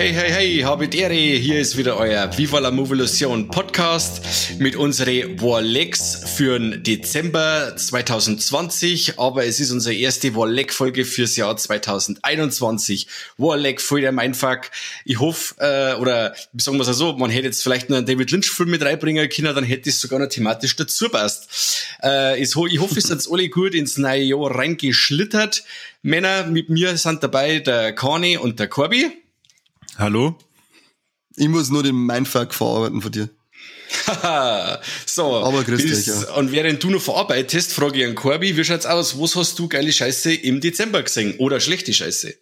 Hey, hey, hey, habet Ehre, hier ist wieder euer Viva la Movolution Podcast mit unseren Warlegs für den Dezember 2020, aber es ist unsere erste Warleg-Folge fürs Jahr 2021. Warleg voll der Mindfuck. Ich hoffe, äh, oder sagen wir es so, man hätte jetzt vielleicht noch einen David Lynch-Film mit reinbringen können, dann hätte es sogar noch thematisch dazu passt. Äh, ich hoffe, es hat alle gut ins neue Jahr reingeschlittert. Männer mit mir sind dabei der Kani und der Corby. Hallo? Ich muss nur den Mindfuck verarbeiten von dir. so. Aber grüß dich, ja. Und während du noch verarbeitest, frage ich an Corby, wie schaut's aus? Was hast du geile Scheiße im Dezember gesehen? Oder schlechte Scheiße?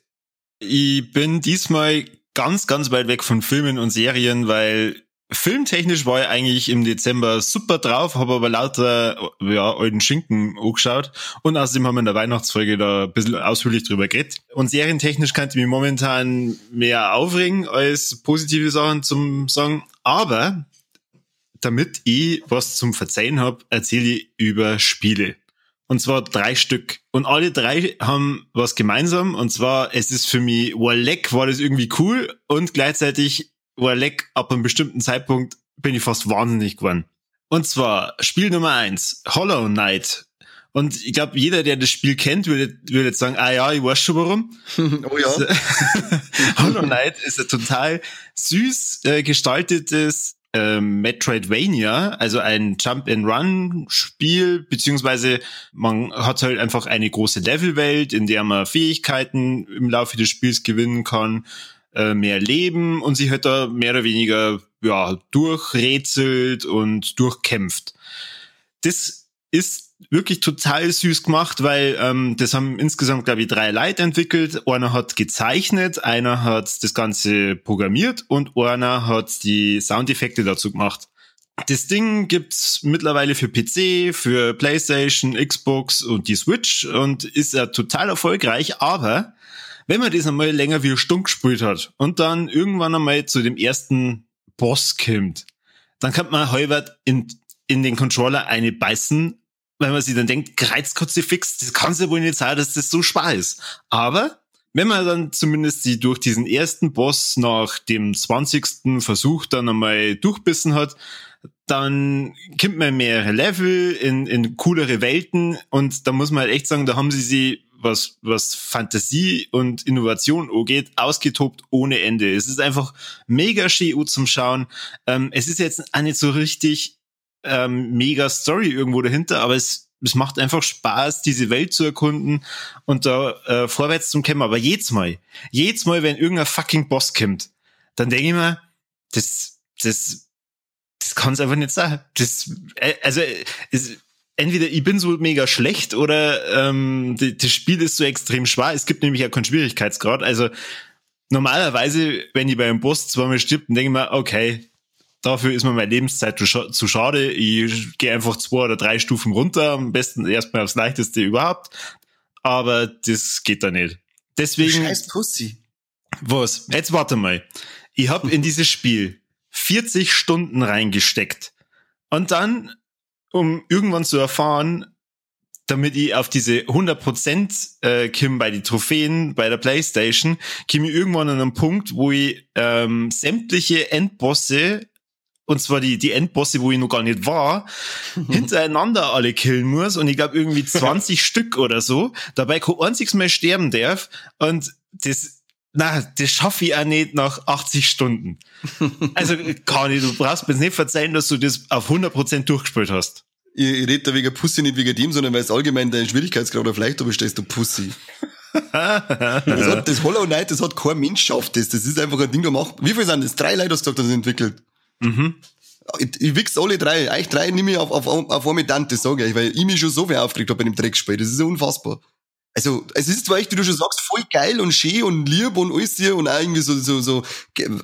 Ich bin diesmal ganz, ganz weit weg von Filmen und Serien, weil Filmtechnisch war ich eigentlich im Dezember super drauf, habe aber lauter ja, alten Schinken angeschaut und außerdem haben wir in der Weihnachtsfolge da ein bisschen ausführlich drüber geredet. Und serientechnisch kann ich mich momentan mehr aufregen als positive Sachen zum sagen, aber damit ich was zum Verzeihen habe, erzähle ich über Spiele. Und zwar drei Stück. Und alle drei haben was gemeinsam. Und zwar, es ist für mich, Walleck war das irgendwie cool und gleichzeitig Leck ab einem bestimmten Zeitpunkt bin ich fast wahnsinnig geworden. Und zwar Spiel Nummer eins, Hollow Knight. Und ich glaube, jeder, der das Spiel kennt, würde, würde jetzt sagen, ah ja, ich weiß schon warum. oh ja. Hollow Knight ist ein total süß äh, gestaltetes äh, Metroidvania, also ein Jump-and-Run-Spiel, beziehungsweise man hat halt einfach eine große Levelwelt, in der man Fähigkeiten im Laufe des Spiels gewinnen kann äh, mehr leben und sie halt da mehr oder weniger ja durchrätselt und durchkämpft. Das ist wirklich total süß gemacht, weil ähm, das haben insgesamt, glaube ich, drei Leute entwickelt. Einer hat gezeichnet, einer hat das Ganze programmiert und einer hat die Soundeffekte dazu gemacht. Das Ding gibt's mittlerweile für PC, für PlayStation, Xbox und die Switch und ist ja total erfolgreich, aber wenn man das einmal länger wie eine Stunde gespielt hat und dann irgendwann einmal zu dem ersten Boss kommt, dann kann man halbert in, in den Controller eine beißen, weil man sich dann denkt, Kreuzkotze fix, das kann ja wohl nicht sein, dass das so schwer ist. Aber wenn man dann zumindest die durch diesen ersten Boss nach dem 20. Versuch dann einmal durchbissen hat, dann kommt man mehrere Level in, in coolere Welten und da muss man halt echt sagen, da haben sie sie was, was Fantasie und Innovation angeht, ausgetobt ohne Ende. Es ist einfach mega schön zum Schauen. Ähm, es ist jetzt auch nicht so richtig ähm, mega Story irgendwo dahinter, aber es, es macht einfach Spaß, diese Welt zu erkunden und da äh, vorwärts zu kämpfen. Aber jedes Mal, jedes Mal, wenn irgendein fucking Boss kommt, dann denke ich mir, das, das, das kann es einfach nicht sein. Das, äh, also, es, entweder ich bin so mega schlecht oder ähm, das Spiel ist so extrem schwer. Es gibt nämlich ja keinen Schwierigkeitsgrad. Also normalerweise, wenn ich bei einem Boss zweimal stirbt, dann denke ich mir, okay, dafür ist mir meine Lebenszeit zu, zu schade. Ich gehe einfach zwei oder drei Stufen runter, am besten erstmal aufs leichteste überhaupt. Aber das geht da nicht. Deswegen. Scheiß Pussy. Was? Jetzt warte mal. Ich habe in dieses Spiel 40 Stunden reingesteckt. Und dann um irgendwann zu erfahren, damit ich auf diese 100% äh, Kim bei die Trophäen bei der Playstation, komme ich irgendwann an einen Punkt, wo ich ähm, sämtliche Endbosse und zwar die, die Endbosse, wo ich noch gar nicht war, hintereinander alle killen muss. Und ich glaube irgendwie 20 Stück oder so, dabei kein einziges mehr sterben darf. Und das na, das schaffe ich auch nicht nach 80 Stunden. Also, Kani, du brauchst mir nicht verzeihen, dass du das auf 100% durchgespielt hast. Ich, ich rede da wegen Pussy nicht wegen dem, sondern weil es allgemein dein Schwierigkeitsgrad auf leicht stehst, du Pussy. das, hat, das Hollow Knight, das hat kein Mensch schafft das. Das ist einfach ein Ding, da macht, wie viel sind das? Drei Leute hast du gesagt, das entwickelt. Mhm. Ich, ich wichs alle drei. Euch drei nehme ich auf, auf, auf eine Tante, sage ich, weil ich mich schon so viel aufgeregt habe bei dem Dreckspiel. Das ist ja unfassbar. Also, es ist zwar echt, wie du schon sagst, voll geil und schön und lieb und alles hier und auch irgendwie so, so, so,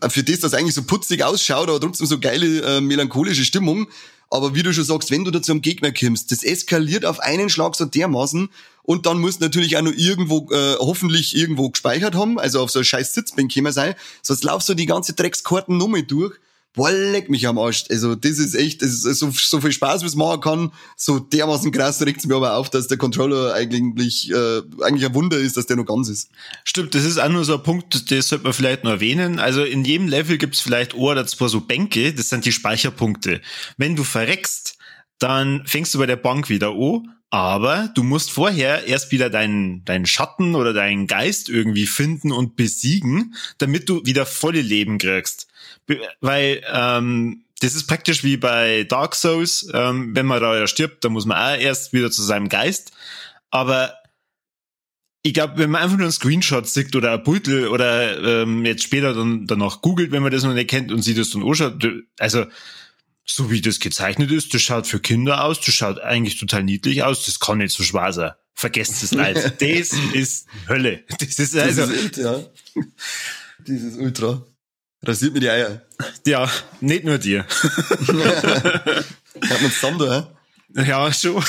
für das, das eigentlich so putzig ausschaut, aber trotzdem so geile, äh, melancholische Stimmung. Aber wie du schon sagst, wenn du da zum Gegner kommst, das eskaliert auf einen Schlag so dermaßen und dann musst du natürlich auch noch irgendwo, äh, hoffentlich irgendwo gespeichert haben, also auf so ein scheiß Sitzbank käme sein, sonst laufst du die ganze Dreckskarten nochmal durch boah, leck mich am Arsch. Also, das ist echt, das ist so, so viel Spaß, wie es machen kann. So dermaßen krass regt es mir aber auf, dass der Controller eigentlich, äh, eigentlich ein Wunder ist, dass der noch ganz ist. Stimmt, das ist auch nur so ein Punkt, das sollte man vielleicht noch erwähnen. Also in jedem Level gibt es vielleicht ein oder zwei so Bänke, das sind die Speicherpunkte. Wenn du verreckst, dann fängst du bei der Bank wieder an, aber du musst vorher erst wieder deinen, deinen Schatten oder deinen Geist irgendwie finden und besiegen, damit du wieder volle Leben kriegst. Weil ähm, das ist praktisch wie bei Dark Souls, ähm, wenn man da stirbt, dann muss man auch erst wieder zu seinem Geist. Aber ich glaube, wenn man einfach nur einen Screenshot sieht oder ein Beutel oder ähm, jetzt später dann danach googelt, wenn man das noch nicht kennt und sieht das dann anschaut, also so wie das gezeichnet ist, das schaut für Kinder aus, das schaut eigentlich total niedlich aus, das kann nicht so schwer sein. Vergesst es leid. das ist Hölle. Das ist also. Das ist, ja. Dieses Ultra. Rasiert mir die Eier. Ja, nicht nur dir. Hat man zusammen da, hä? Ja, schon.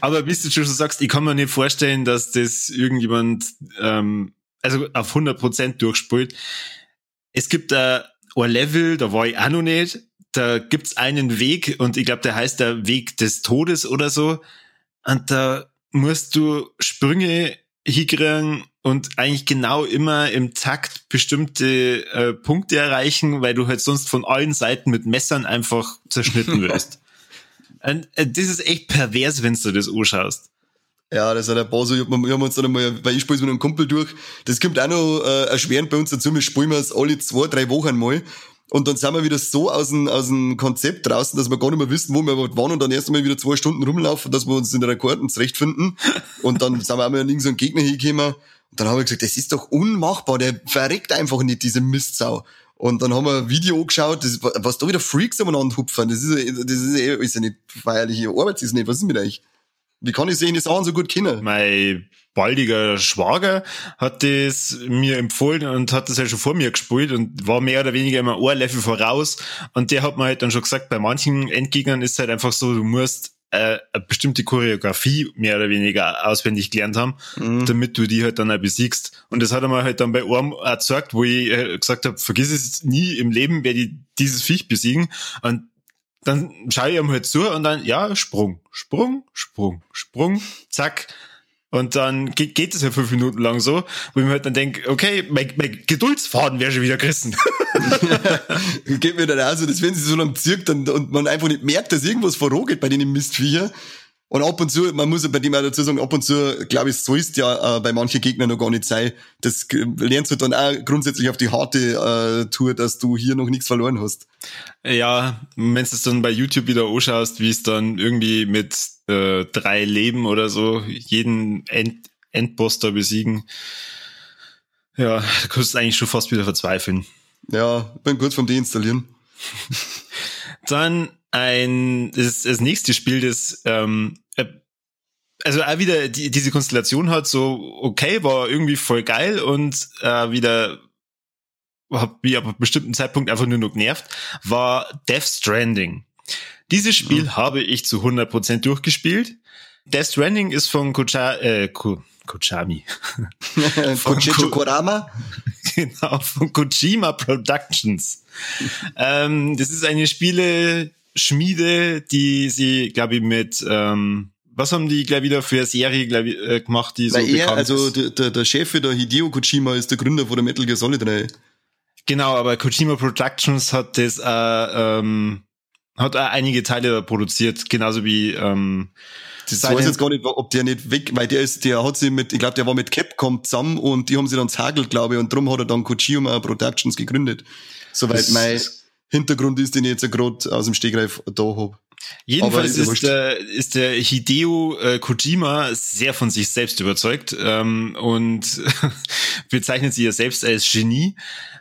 Aber bis du schon so sagst, ich kann mir nicht vorstellen, dass das irgendjemand ähm, also auf 100% durchspielt. Es gibt da ein Level, da war ich auch noch nicht. Da gibt's einen Weg und ich glaube, der heißt der Weg des Todes oder so. Und da musst du Sprünge hinkriegen und eigentlich genau immer im Takt bestimmte äh, Punkte erreichen, weil du halt sonst von allen Seiten mit Messern einfach zerschnitten wirst. und, äh, das ist echt pervers, wenn du das anschaust. Ja, das ein paar so, wir haben uns dann einmal, weil ich spiele mit einem Kumpel durch, das kommt auch noch äh, erschwerend bei uns dazu, wir spielen es alle zwei, drei Wochen mal. Und dann sind wir wieder so aus dem, aus dem Konzept draußen, dass wir gar nicht mehr wissen, wo wir waren und dann erst einmal wieder zwei Stunden rumlaufen, dass wir uns in der Rekorden zurechtfinden. Und dann sind wir einmal an irgendeinen Gegner hingekommen. Und dann haben wir gesagt, das ist doch unmachbar, der verreckt einfach nicht, diese Mistsau. Und dann haben wir ein Video geschaut, das, was da wieder Freaks umeinander hupfen, das ist, das ist, ist ja nicht feierliche Arbeit, ist nicht, was ist mit euch? Wie kann ich solche Sachen so gut kennen? Mein baldiger Schwager hat das mir empfohlen und hat das ja schon vor mir gespielt und war mehr oder weniger immer ein Level voraus. Und der hat mir halt dann schon gesagt, bei manchen Endgegnern ist es halt einfach so, du musst äh, eine bestimmte Choreografie mehr oder weniger auswendig gelernt haben, mhm. damit du die halt dann auch besiegst. Und das hat er mir halt dann bei einem erzeugt, wo ich äh, gesagt habe, vergiss es nie im Leben, werde ich dieses Viech besiegen. Und dann schaue ich ihm halt zu und dann, ja, Sprung, Sprung, Sprung, Sprung, zack. Und dann geht, geht es ja fünf Minuten lang so, wo ich mir halt dann denke, okay, mein, mein Geduldsfaden wäre schon wieder gerissen. geht mir dann auch so, dass wenn sie so lang zirkt und, und man einfach nicht merkt, dass irgendwas vorgeht bei den Mistviecher, und ab und zu, man muss ja bei dem auch dazu sagen, ab und zu, glaube ich, so ist ja äh, bei manchen Gegnern noch gar nicht sein. Das lernst du dann auch grundsätzlich auf die harte äh, Tour, dass du hier noch nichts verloren hast. Ja, wenn du es dann bei YouTube wieder anschaust, wie es dann irgendwie mit äh, drei Leben oder so jeden End Endboss da besiegen, ja, da kannst du eigentlich schon fast wieder verzweifeln. Ja, bin kurz vom Deinstallieren. dann ein das, das nächste Spiel, das ähm, äh, also auch wieder die, diese Konstellation hat so, okay, war irgendwie voll geil und äh, wieder hab mich ab einem bestimmten Zeitpunkt einfach nur noch genervt, war Death Stranding. Dieses Spiel mhm. habe ich zu 100% durchgespielt. Death Stranding ist von Kocha, äh, Ko, Kochami. von Ko Korama? Genau, von Kojima Productions. ähm, das ist eine Spiele-Schmiede, die sie, glaube ich, mit ähm, was haben die gleich wieder für eine Serie gleich, äh, gemacht, die so Weil er, also der, der, der Chef der Hideo Kojima ist der Gründer von der Metal Gear Solid 3. Genau, aber Kojima Productions hat das äh, ähm, hat auch einige Teile produziert, genauso wie ähm, das weiß jetzt gar nicht, ob der nicht weg, weil der ist, der hat sie mit, ich glaube, der war mit Capcom zusammen und die haben sie dann zagelt, glaube ich, und darum hat er dann Kojima Productions gegründet. Soweit mein Hintergrund ist, den ich jetzt gerade aus dem Stegreif da hab. Jedenfalls ist, ist, der, ist der Hideo äh, Kojima sehr von sich selbst überzeugt ähm, und bezeichnet sich ja selbst als Genie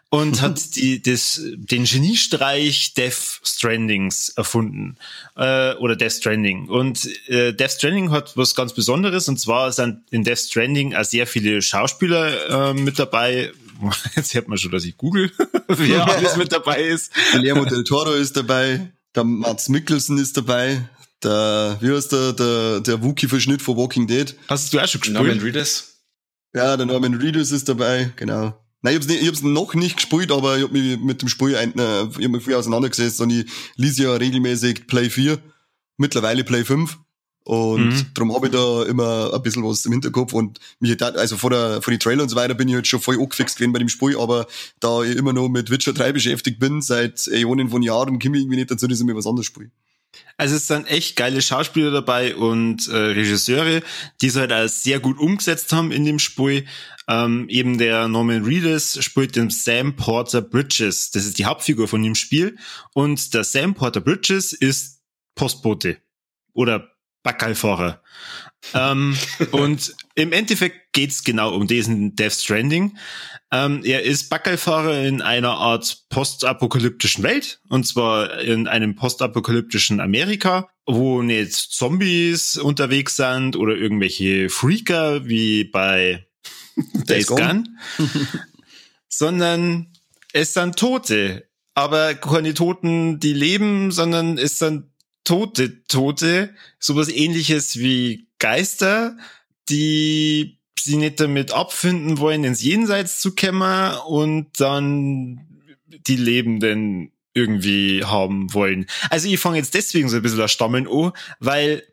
und hat die, das, den Geniestreich Death Strandings erfunden äh, oder Death Stranding. Und äh, Death Stranding hat was ganz Besonderes und zwar sind in Death Stranding auch sehr viele Schauspieler äh, mit dabei. Jetzt hört man schon, dass ich google, wer alles mit dabei ist. Guillermo del Toro ist dabei. Der Mats Mikkelsen ist dabei. Der, wie heißt der, der, der Wookie-Verschnitt von Walking Dead. Hast du auch schon gespielt? Norman Reedus. Ja, der Norman Reedus ist dabei, genau. Nein, ich hab's, nicht, ich hab's noch nicht gespielt, aber ich hab mich mit dem Spiel ein, äh, ich hab mich viel auseinandergesetzt und ich lese ja regelmäßig Play 4, mittlerweile Play 5. Und mhm. darum habe ich da immer ein bisschen was im Hinterkopf und mich da, also vor der, vor die Trailer und so weiter bin ich jetzt schon voll angefixt gewesen bei dem Spiel, aber da ich immer noch mit Witcher 3 beschäftigt bin, seit Äonen von Jahren, komme ich irgendwie nicht dazu, dass ich mir was anderes spiele. Also es sind echt geile Schauspieler dabei und äh, Regisseure, die es halt auch sehr gut umgesetzt haben in dem Spiel. Ähm, eben der Norman Reedus spielt den Sam Porter Bridges. Das ist die Hauptfigur von dem Spiel. Und der Sam Porter Bridges ist Postbote oder Backerlfahrer. ähm, und im Endeffekt geht's genau um diesen Death Stranding. Ähm, er ist Backerlfahrer in einer Art postapokalyptischen Welt, und zwar in einem postapokalyptischen Amerika, wo nicht Zombies unterwegs sind oder irgendwelche Freaker wie bei Days Gone, sondern es sind Tote. Aber keine Toten, die leben, sondern es sind tote Tote, sowas ähnliches wie Geister, die sie nicht damit abfinden wollen, ins Jenseits zu kommen und dann die Lebenden irgendwie haben wollen. Also ich fange jetzt deswegen so ein bisschen das Stammeln an, weil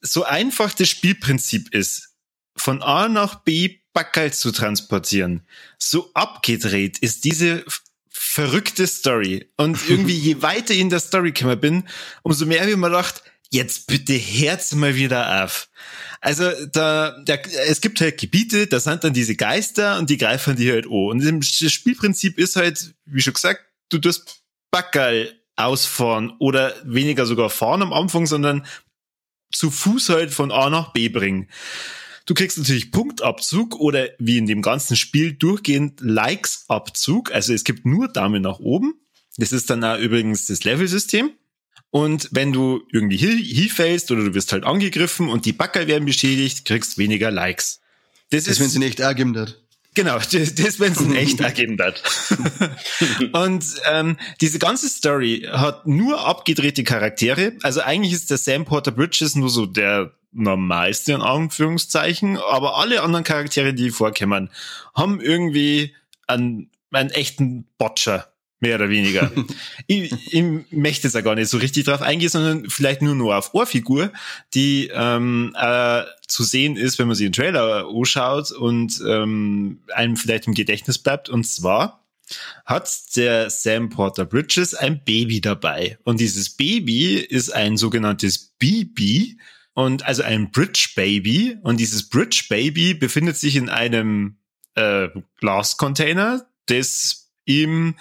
so einfach das Spielprinzip ist, von A nach B Backel zu transportieren. So abgedreht ist diese verrückte Story. Und irgendwie, je weiter ich in der Story gekommen bin, umso mehr habe ich mir gedacht, jetzt bitte Herz mal wieder auf. Also da, da, es gibt halt Gebiete, da sind dann diese Geister und die greifen die halt an. Und das Spielprinzip ist halt, wie schon gesagt, du tust Backerl ausfahren oder weniger sogar fahren am Anfang, sondern zu Fuß halt von A nach B bringen. Du kriegst natürlich Punktabzug oder wie in dem ganzen Spiel durchgehend Likes-Abzug. Also es gibt nur Daumen nach oben. Das ist dann auch übrigens das Level-System. Und wenn du irgendwie hinfällst oder du wirst halt angegriffen und die Backer werden beschädigt, kriegst weniger Likes. Das, das ist, wenn sie nicht ergeben hat. Genau, das, das wenn es echt ergeben hat. und ähm, diese ganze Story hat nur abgedrehte Charaktere. Also eigentlich ist der Sam Porter Bridges nur so der normalste in Anführungszeichen, aber alle anderen Charaktere, die vorkommen, haben irgendwie einen, einen echten Botcher mehr oder weniger. ich, ich möchte jetzt ja gar nicht so richtig drauf eingehen, sondern vielleicht nur nur auf Ohrfigur, die ähm, äh, zu sehen ist, wenn man sich den Trailer anschaut und ähm, einem vielleicht im Gedächtnis bleibt. Und zwar hat der Sam Porter Bridges ein Baby dabei. Und dieses Baby ist ein sogenanntes BB und also ein Bridge Baby. Und dieses Bridge Baby befindet sich in einem äh, Glascontainer, das ihm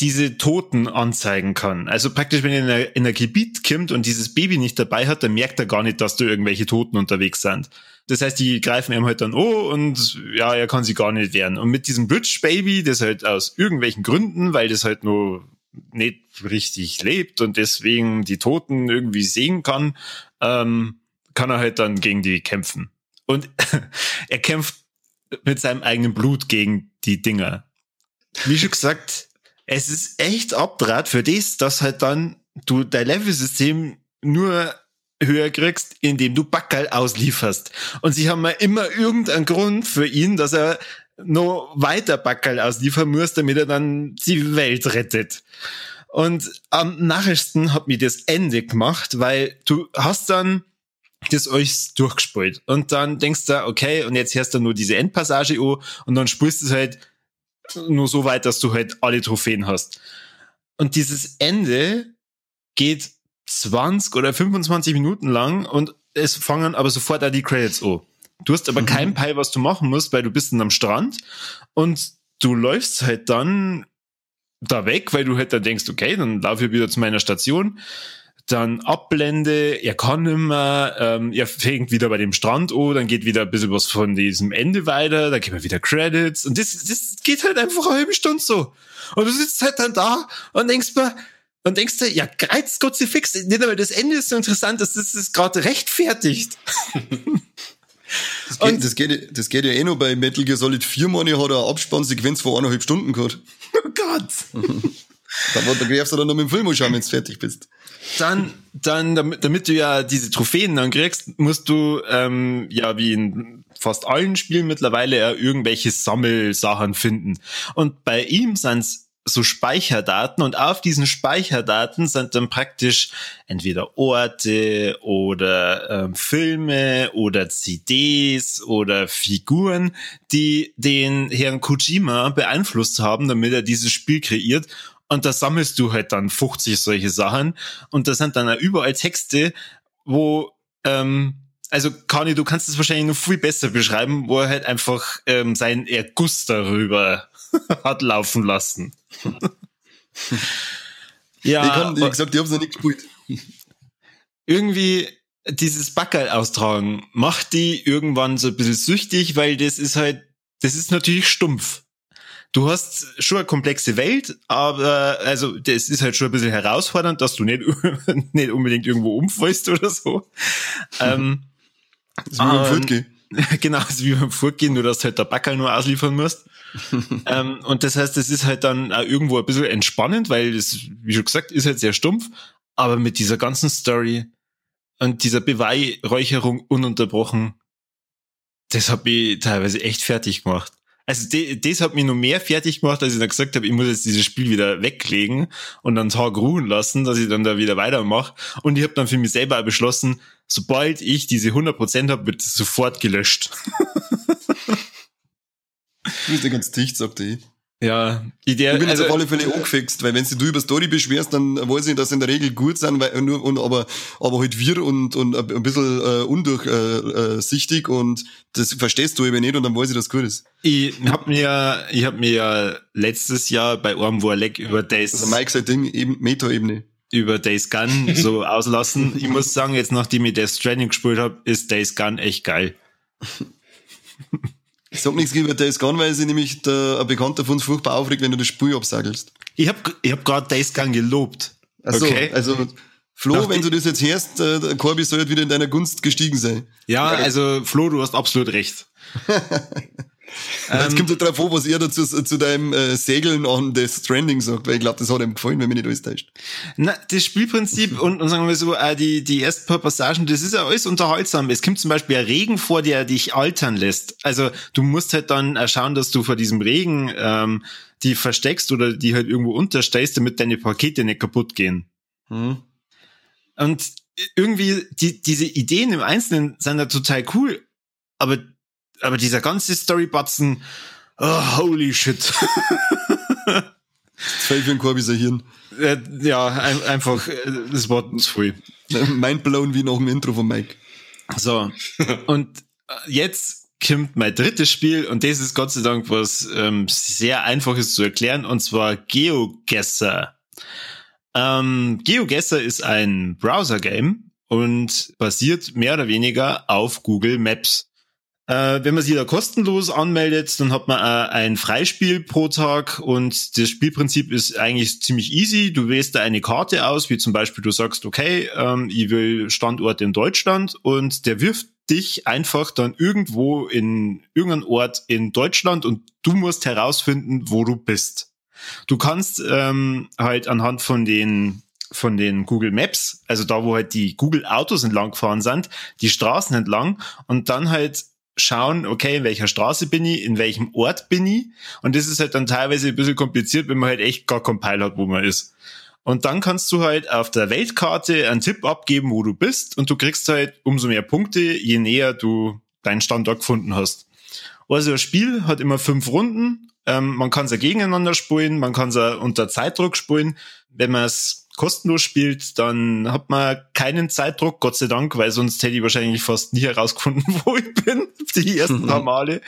diese Toten anzeigen kann. Also praktisch, wenn er in ein Gebiet kommt und dieses Baby nicht dabei hat, dann merkt er gar nicht, dass da irgendwelche Toten unterwegs sind. Das heißt, die greifen ihm halt dann oh und ja, er kann sie gar nicht wehren. Und mit diesem Bridge Baby, das halt aus irgendwelchen Gründen, weil das halt nur nicht richtig lebt und deswegen die Toten irgendwie sehen kann, ähm, kann er halt dann gegen die kämpfen. Und er kämpft mit seinem eigenen Blut gegen die Dinger. Wie schon gesagt, es ist echt abdraht für das, dass halt dann du dein Level-System nur höher kriegst, indem du Backerl auslieferst. Und sie haben ja immer irgendeinen Grund für ihn, dass er noch weiter Backerl ausliefern muss, damit er dann die Welt rettet. Und am nachrichten hat mir das Ende gemacht, weil du hast dann das euch durchgespielt. Und dann denkst du, okay, und jetzt hörst du nur diese Endpassage an und dann spielst du es halt nur so weit, dass du halt alle Trophäen hast. Und dieses Ende geht 20 oder 25 Minuten lang und es fangen aber sofort auch die Credits an. Du hast aber mhm. keinen Peil, was du machen musst, weil du bist dann am Strand und du läufst halt dann da weg, weil du halt dann denkst, okay, dann laufe ich wieder zu meiner Station dann Abblende, er kann immer, ähm, er fängt wieder bei dem Strand an, dann geht wieder ein bisschen was von diesem Ende weiter, dann gibt er wieder Credits und das, das geht halt einfach eine halbe Stunde so. Und du sitzt halt dann da und denkst mir, und denkst du, ja, greiz Gott sie fix, nicht aber das Ende ist so interessant, dass das ist gerade rechtfertigt. Das geht, das, geht, das geht ja eh nur bei Metal Gear Solid 4 Money hat er eine Abspannsequenz vor eineinhalb Stunden gehabt. Oh Gott. da, da darfst du dann noch mit dem Film anschauen, wenn du fertig bist. dann, dann, damit, damit du ja diese Trophäen dann kriegst, musst du ähm, ja wie in fast allen Spielen mittlerweile ja irgendwelche Sammelsachen finden. Und bei ihm sind's so Speicherdaten und auf diesen Speicherdaten sind dann praktisch entweder Orte oder ähm, Filme oder CDs oder Figuren, die den Herrn Kojima beeinflusst haben, damit er dieses Spiel kreiert. Und da sammelst du halt dann 50 solche Sachen und da sind dann auch überall Texte, wo ähm, also Kani, du kannst es wahrscheinlich noch viel besser beschreiben, wo er halt einfach ähm, seinen Erguss darüber hat laufen lassen. ja. Ich, kann, wie gesagt, ich hab's noch nicht gespielt. Irgendwie dieses Backerl austragen macht die irgendwann so ein bisschen süchtig, weil das ist halt, das ist natürlich stumpf. Du hast schon eine komplexe Welt, aber also das ist halt schon ein bisschen herausfordernd, dass du nicht, nicht unbedingt irgendwo umfällst oder so. ähm, das ist wie beim Furtgehen. Genau, das ist wie beim Furtgehen, nur dass du halt der Backerl nur ausliefern musst. ähm, und das heißt, das ist halt dann auch irgendwo ein bisschen entspannend, weil das, wie schon gesagt, ist halt sehr stumpf, aber mit dieser ganzen Story und dieser Beweihräucherung ununterbrochen, das hat mich teilweise echt fertig gemacht. Also de, das hat mich noch mehr fertig gemacht, als ich dann gesagt habe, ich muss jetzt dieses Spiel wieder weglegen und einen Tag ruhen lassen, dass ich dann da wieder weitermache. Und ich habe dann für mich selber beschlossen, sobald ich diese 100% habe, wird es sofort gelöscht. Du bist ja ganz dicht, sagt ich. Ja, Idee, ich bin also, jetzt auf alle Fälle angefixt, weil wenn du über Story beschwerst, dann weiß ich, dass in der Regel gut sind, weil nur und aber aber halt wir und und ein bisschen äh, undurchsichtig äh, und das verstehst du eben nicht und dann weiß ich, dass gut ist. Ich hab mir ich hab mir ja letztes Jahr bei Orm Warleck über Days also Mike sein Ding eben Meta-Ebene über Days Gun so auslassen. Ich muss sagen, jetzt nachdem ich Death Stranding gespielt habe, ist Days Gun echt geil. Ich sag nichts über Days Gone, weil sie nämlich der, ein Bekannter von uns furchtbar aufregt, wenn du das Spiel absagelst. Ich hab, ich hab gerade Days Gone gelobt. Achso, okay. also Flo, Nach wenn du das jetzt hörst, äh, der Corby soll halt wieder in deiner Gunst gestiegen sein. Ja, also Flo, du hast absolut recht. Jetzt ähm, kommt halt drauf an, was er dazu zu deinem äh, Segeln an das Stranding sagt, weil ich glaube, das hat ihm gefallen, wenn mich nicht alles täuscht. Na, das Spielprinzip und, und sagen wir so, äh, die, die ersten paar Passagen, das ist ja alles unterhaltsam. Es kommt zum Beispiel ein Regen vor, der dich altern lässt. Also du musst halt dann äh, schauen, dass du vor diesem Regen ähm, die versteckst oder die halt irgendwo unterstellst, damit deine Pakete nicht kaputt gehen. Hm. Und irgendwie, die, diese Ideen im Einzelnen sind ja total cool, aber aber dieser ganze Storybatzen, oh, holy shit. Zwei für ein Korbiser Hirn. Äh, ja, ein, einfach, äh, das war zu viel. Mindblown wie nach dem Intro von Mike. So. Und äh, jetzt kommt mein drittes Spiel und das ist Gott sei Dank was ähm, sehr einfaches zu erklären und zwar GeoGuessr. Ähm, GeoGuessr ist ein Browser-Game und basiert mehr oder weniger auf Google Maps. Äh, wenn man sich da kostenlos anmeldet, dann hat man äh, ein Freispiel pro Tag und das Spielprinzip ist eigentlich ziemlich easy. Du wählst da eine Karte aus, wie zum Beispiel du sagst, okay, ähm, ich will Standort in Deutschland und der wirft dich einfach dann irgendwo in irgendeinen Ort in Deutschland und du musst herausfinden, wo du bist. Du kannst ähm, halt anhand von den von den Google Maps, also da, wo halt die Google Autos entlang gefahren sind, die Straßen entlang und dann halt schauen, okay, in welcher Straße bin ich, in welchem Ort bin ich. Und das ist halt dann teilweise ein bisschen kompliziert, wenn man halt echt gar Peil hat, wo man ist. Und dann kannst du halt auf der Weltkarte einen Tipp abgeben, wo du bist, und du kriegst halt umso mehr Punkte, je näher du deinen Standort gefunden hast. Also das Spiel hat immer fünf Runden. Ähm, man kann es ja gegeneinander spielen, man kann es ja unter Zeitdruck spielen. Wenn man es kostenlos spielt, dann hat man keinen Zeitdruck, Gott sei Dank, weil sonst hätte ich wahrscheinlich fast nie herausgefunden, wo ich bin, die ersten paar Male.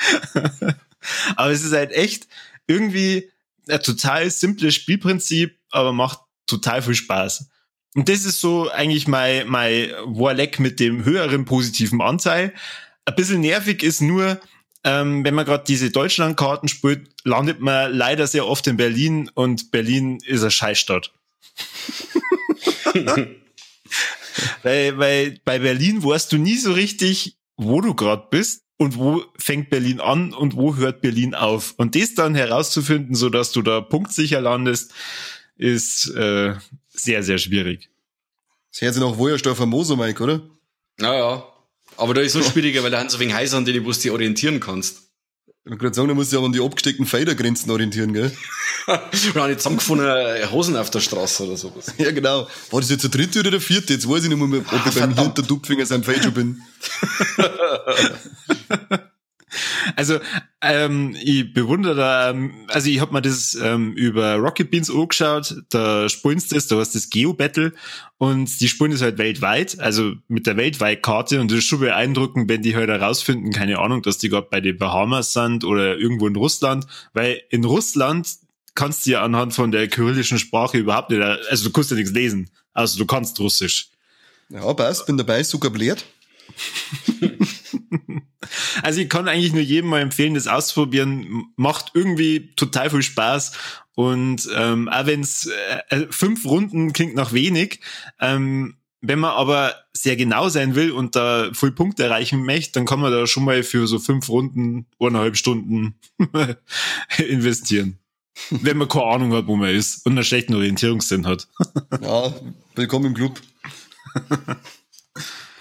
aber es ist halt echt irgendwie ein total simples Spielprinzip, aber macht total viel Spaß. Und das ist so eigentlich mein, mein Warleck mit dem höheren positiven Anteil. Ein bisschen nervig ist nur, ähm, wenn man gerade diese Deutschlandkarten spielt, landet man leider sehr oft in Berlin und Berlin ist eine Scheißstadt. weil, weil bei Berlin weißt du nie so richtig, wo du gerade bist und wo fängt Berlin an und wo hört Berlin auf. Und das dann herauszufinden, so dass du da punktsicher landest, ist äh, sehr, sehr schwierig. Das hört sich nach Wojersdorfer Moser, Mike, oder? Naja. Aber da ist es noch schwieriger, weil da haben so wegen Häuser, an denen du dich orientieren kannst. Ich wollte gerade sagen, da musst du dich aber an die abgesteckten Fadergrenzen orientieren, gell? Oder an die zusammengefundenen Hosen auf der Straße oder sowas. Ja, genau. War das jetzt der dritte oder der vierte? Jetzt weiß ich nicht mehr, ob ich beim verdammt. Hintertupfinger sein Falscher bin. Also, ähm, ich bewundere da, ähm, also ich hab mir das ähm, über Rocket Beans angeschaut, da spielen sie das, da hast das Geo-Battle und die spielen das halt weltweit, also mit der Weltweitkarte und das ist schon beeindruckend, wenn die halt herausfinden, keine Ahnung, dass die gerade bei den Bahamas sind oder irgendwo in Russland, weil in Russland kannst du ja anhand von der kyrillischen Sprache überhaupt nicht, also du kannst ja nichts lesen, also du kannst Russisch. Ja, passt, bin dabei, sogar blärt. Also ich kann eigentlich nur jedem mal empfehlen, das auszuprobieren. Macht irgendwie total viel Spaß. Und ähm, auch wenn es äh, fünf Runden klingt nach wenig, ähm, wenn man aber sehr genau sein will und da voll Punkte erreichen möchte, dann kann man da schon mal für so fünf Runden, eineinhalb Stunden investieren. Wenn man keine Ahnung hat, wo man ist und einen schlechten Orientierungssinn hat. Ja, willkommen im Club.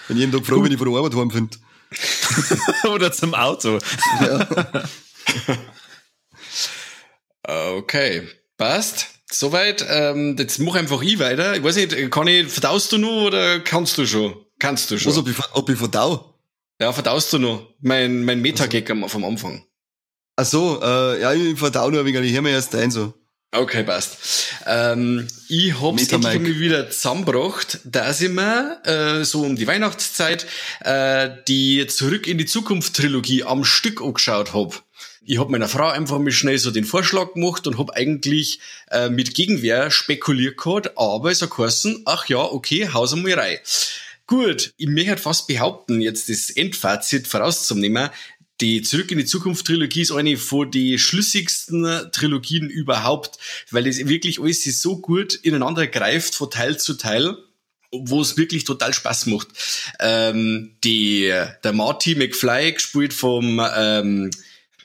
Bin jeden Tag froh, wenn ich von der Arbeit heim finde. Oder zum Auto. Okay, passt. Soweit. Ähm, jetzt mach einfach ich weiter. Ich weiß nicht, kann ich, verdaust du nur oder kannst du schon? Kannst du schon? Was, ob ich, ob ich verdau? ja, verdaust du nur. Mein, mein Metagag am- vom Anfang. Ach so, äh, ja, ich verdau nur ein wenig, ich hör mir erst ein, so. Okay, passt. Ähm, ich hab's Meta endlich Mike. mal wieder zusammengebracht, dass ich mir äh, so um die Weihnachtszeit äh, die Zurück in die Zukunft Trilogie am Stück angeschaut hab. Ich hab meiner Frau einfach mal schnell so den Vorschlag gemacht und hab eigentlich äh, mit Gegenwehr spekuliert gehabt, aber es hat geheißen, ach ja, okay, haus einmal rein. Gut, ich möchte fast behaupten, jetzt das Endfazit vorauszunehmen, die Zurück in die Zukunft Trilogie ist eine von den schlüssigsten Trilogien überhaupt, weil es wirklich alles so gut ineinander greift von Teil zu Teil wo es wirklich total Spaß macht. Ähm, die, der Marty McFly, gespielt vom ähm,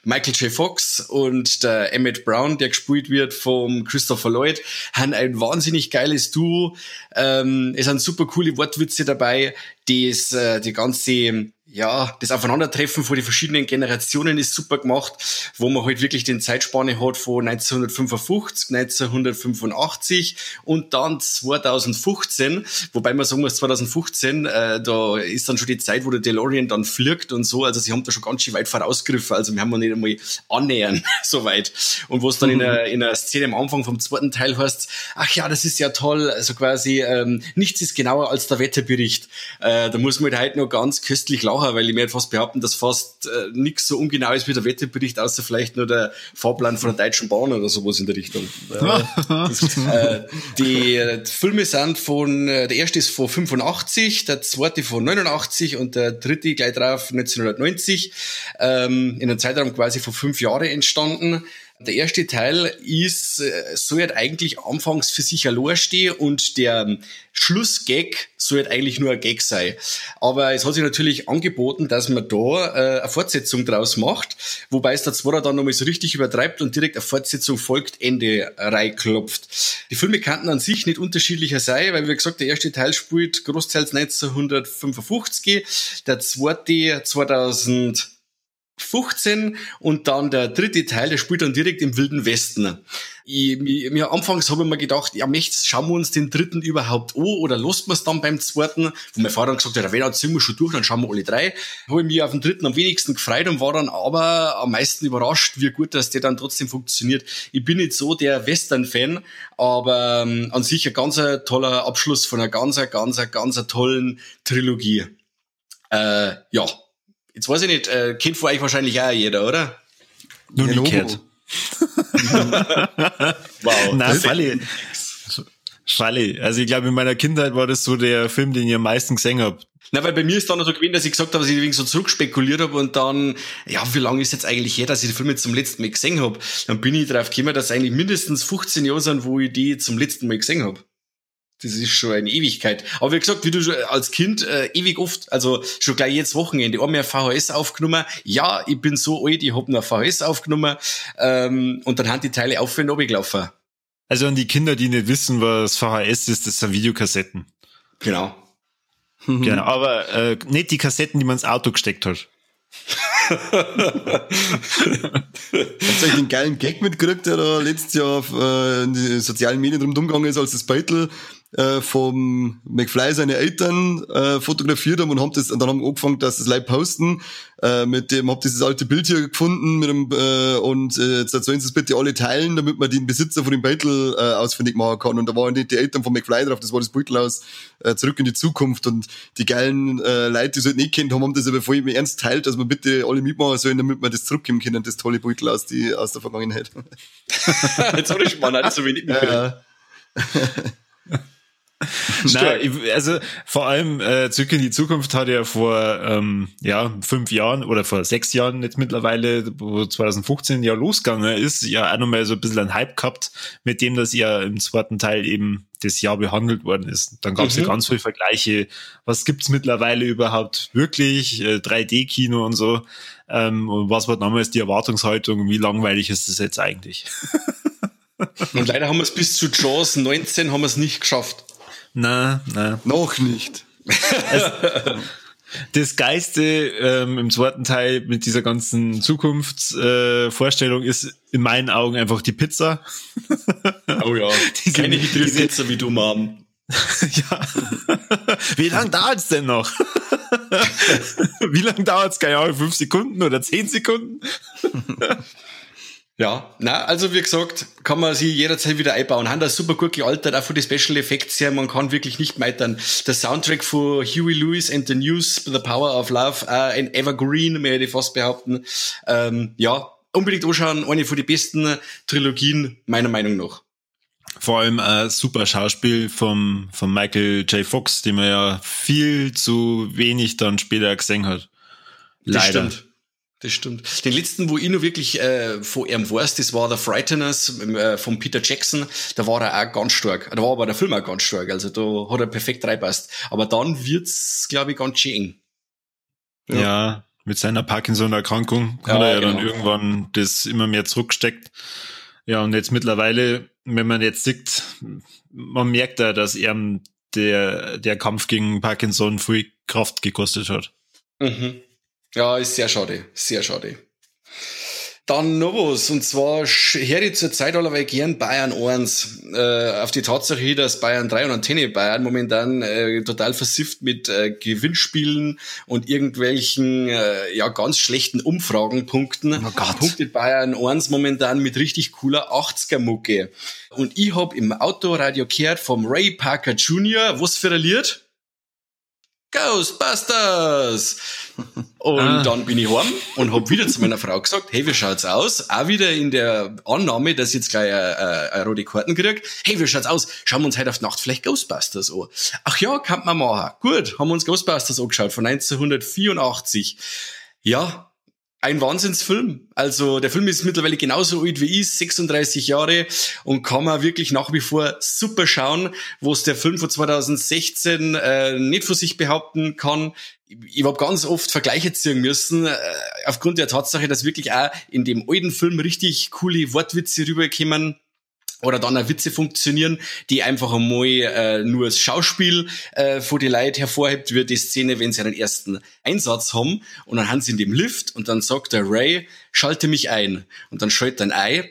Michael J. Fox und der Emmett Brown, der gespielt wird vom Christopher Lloyd, haben ein wahnsinnig geiles Duo. Ähm, es sind super coole Wortwitze dabei. Das, äh, die ganze, ja, das Aufeinandertreffen von den verschiedenen Generationen ist super gemacht, wo man halt wirklich den Zeitspanne hat von 1955, 1985 und dann 2015, wobei man sagen muss, 2015, äh, da ist dann schon die Zeit, wo der DeLorean dann fliegt und so, also sie haben da schon ganz schön weit vorausgegriffen, also wir haben noch nicht einmal annähern so weit. Und wo es dann in, einer, in einer Szene am Anfang vom zweiten Teil heißt, ach ja, das ist ja toll, also quasi, ähm, nichts ist genauer als der Wetterbericht. Äh, da muss man halt heute noch ganz köstlich lachen, weil ich mir halt fast behaupten, dass fast äh, nichts so ungenau ist wie der Wetterbericht, außer vielleicht nur der Fahrplan von der Deutschen Bahn oder sowas in der Richtung. Das, äh, die äh, Filme sind von, äh, der erste ist von 85, der zweite von 89 und der dritte gleich drauf 1990, ähm, in einem Zeitraum quasi von fünf Jahren entstanden. Der erste Teil ist, äh, soll halt eigentlich anfangs für sich allein stehen und der Schlussgag soll halt eigentlich nur ein Gag sein. Aber es hat sich natürlich angeboten, dass man da äh, eine Fortsetzung draus macht, wobei es der Zweiter dann nochmal so richtig übertreibt und direkt eine Fortsetzung folgt, Ende reinklopft. Die Filme kannten an sich nicht unterschiedlicher sein, weil wie gesagt, der erste Teil spielt großteils 1955, der zweite 2000 15 und dann der dritte Teil, der spielt dann direkt im Wilden Westen. Ich, mir, anfangs habe ich mir gedacht, ja, mächts, schauen wir uns den dritten überhaupt an oder lassen wir es dann beim zweiten? Wo mein Vater dann gesagt hat, wenn, dann ziehen wir schon durch, dann schauen wir alle drei. Habe ich mich auf den dritten am wenigsten gefreut und war dann aber am meisten überrascht, wie gut, dass der dann trotzdem funktioniert. Ich bin nicht so der Western-Fan, aber ähm, an sich ein ganz toller Abschluss von einer ganz, ganz, ganz tollen Trilogie. Äh, ja, Jetzt weiß ich nicht, äh, kennt von euch wahrscheinlich auch jeder, oder? Nur Ja, gehört. Wow. Na, Falle. Falle. Also ich glaube, in meiner Kindheit war das so der Film, den ich am meisten gesehen hab. Na, weil bei mir ist dann noch so gewesen, dass ich gesagt habe, dass ich wegen so zurückspekuliert habe und dann, ja, wie lange ist jetzt eigentlich her, dass ich die Filme zum letzten Mal gesehen habe? Dann bin ich drauf gekommen, dass eigentlich mindestens 15 Jahre sind, wo ich die zum letzten Mal gesehen habe. Das ist schon eine Ewigkeit. Aber wie gesagt, wie du schon als Kind äh, ewig oft, also schon gleich jetzt Wochenende, einmal ein VHS aufgenommen. Ja, ich bin so alt, ich hab noch VHS aufgenommen. Ähm, und dann haben die Teile auf und runtergelaufen. Also an die Kinder, die nicht wissen, was VHS ist, das sind Videokassetten. Genau. Genau, aber äh, nicht die Kassetten, die man ins Auto gesteckt hat. Habt ihr den geilen Gag mitgekriegt, der da letztes Jahr auf äh, in die sozialen Medien drum umgegangen ist, als das Beutel äh, vom McFly seine Eltern äh, fotografiert haben und haben das und dann haben angefangen, dass das live posten. Äh, mit dem hab dieses alte Bild hier gefunden mit dem äh, und äh, jetzt sollen sie es bitte alle teilen, damit man den Besitzer von dem Beutel äh, ausfindig machen kann. Und da waren nicht die Eltern von McFly drauf, das war das Beutel aus äh, zurück in die Zukunft und die geilen äh, Leute, die es halt nicht kennt haben, haben das aber voll im Ernst teilt, dass man bitte alle mitmachen sollen, damit man das zurückgeben können, das tolle Beutel aus die aus der Vergangenheit. Jetzt habe ich mal nicht so wenig ja. Nein, ich, also vor allem äh, Zurück in die Zukunft hat ja vor ähm, ja fünf Jahren oder vor sechs Jahren jetzt mittlerweile, wo 2015 ja losgegangen ist, ja auch nochmal so ein bisschen ein Hype gehabt, mit dem das ja im zweiten Teil eben das Jahr behandelt worden ist. Dann gab es mhm. ja ganz viele Vergleiche. Was gibt's mittlerweile überhaupt wirklich? Äh, 3D-Kino und so. Ähm, und was war damals die Erwartungshaltung? Wie langweilig ist das jetzt eigentlich? und leider haben wir es bis zu Jaws 19 haben wir es nicht geschafft. Na, na. Noch nicht. Also, das Geiste ähm, im zweiten Teil mit dieser ganzen Zukunftsvorstellung äh, ist in meinen Augen einfach die Pizza. Oh ja, diese, keine Hybrid-Pizza wie du, Mom. ja. Wie lang dauert's denn noch? wie lang dauert's? Keine Ahnung, fünf Sekunden oder zehn Sekunden? Ja, na, also wie gesagt, kann man sie jederzeit wieder einbauen. Haben das super gut gealtert, auch von den Special Effects her, man kann wirklich nicht meitern. Der Soundtrack von Huey Lewis and the News, The Power of Love, uh, ein Evergreen, mehr ich fast behaupten. Ähm, ja, unbedingt anschauen, eine von den besten Trilogien, meiner Meinung nach. Vor allem ein super Schauspiel vom, von Michael J. Fox, den man ja viel zu wenig dann später gesehen hat. Leider. Das stimmt. Das stimmt. Den letzten, wo ich nur wirklich äh, von ihm weiß, das war der Frighteners äh, von Peter Jackson. Da war er auch ganz stark. Da war aber der Film auch ganz stark. Also da hat er perfekt reinpasst. Aber dann wird's, glaube ich, ganz schön eng. Ja. ja. mit seiner Parkinson-Erkrankung ja, hat er ja genau. dann irgendwann das immer mehr zurückgesteckt. Ja, und jetzt mittlerweile, wenn man jetzt sieht, man merkt da, dass er der, der Kampf gegen Parkinson viel Kraft gekostet hat. Mhm. Ja, ist sehr schade, sehr schade. Dann noch was, und zwar höre ich zur Zeit allerweil gern Bayern 1. Äh, auf die Tatsache, dass Bayern 3 und Antenne Bayern momentan äh, total versifft mit äh, Gewinnspielen und irgendwelchen äh, ja ganz schlechten Umfragenpunkten. Oh Gott. Punktet Bayern 1 momentan mit richtig cooler 80er-Mucke. Und ich hab im Autoradio gehört vom Ray Parker Jr., was für ein Lied? Ghostbusters! Und ah. dann bin ich heim und hab wieder zu meiner Frau gesagt, hey, wie schaut's aus? Auch wieder in der Annahme, dass ich jetzt gleich eine, eine, eine rote Karten krieg. Hey, wie schaut's aus? Schauen wir uns heute auf Nacht vielleicht Ghostbusters an. Ach ja, kann man machen. Gut, haben wir uns Ghostbusters angeschaut von 1984. Ja, ein Wahnsinnsfilm. Also der Film ist mittlerweile genauso alt wie ich, 36 Jahre und kann man wirklich nach wie vor super schauen, wo es der Film von 2016 äh, nicht für sich behaupten kann. Ich, ich habe ganz oft Vergleiche ziehen müssen, äh, aufgrund der Tatsache, dass wirklich auch in dem alten Film richtig coole Wortwitze rüberkommen oder dann auch Witze funktionieren, die einfach einmal äh, nur das Schauspiel äh, vor die Leute hervorhebt, wie die Szene, wenn sie einen ersten Einsatz haben und dann haben sie in dem Lift und dann sagt der Ray, schalte mich ein. Und dann schaltet ein Ei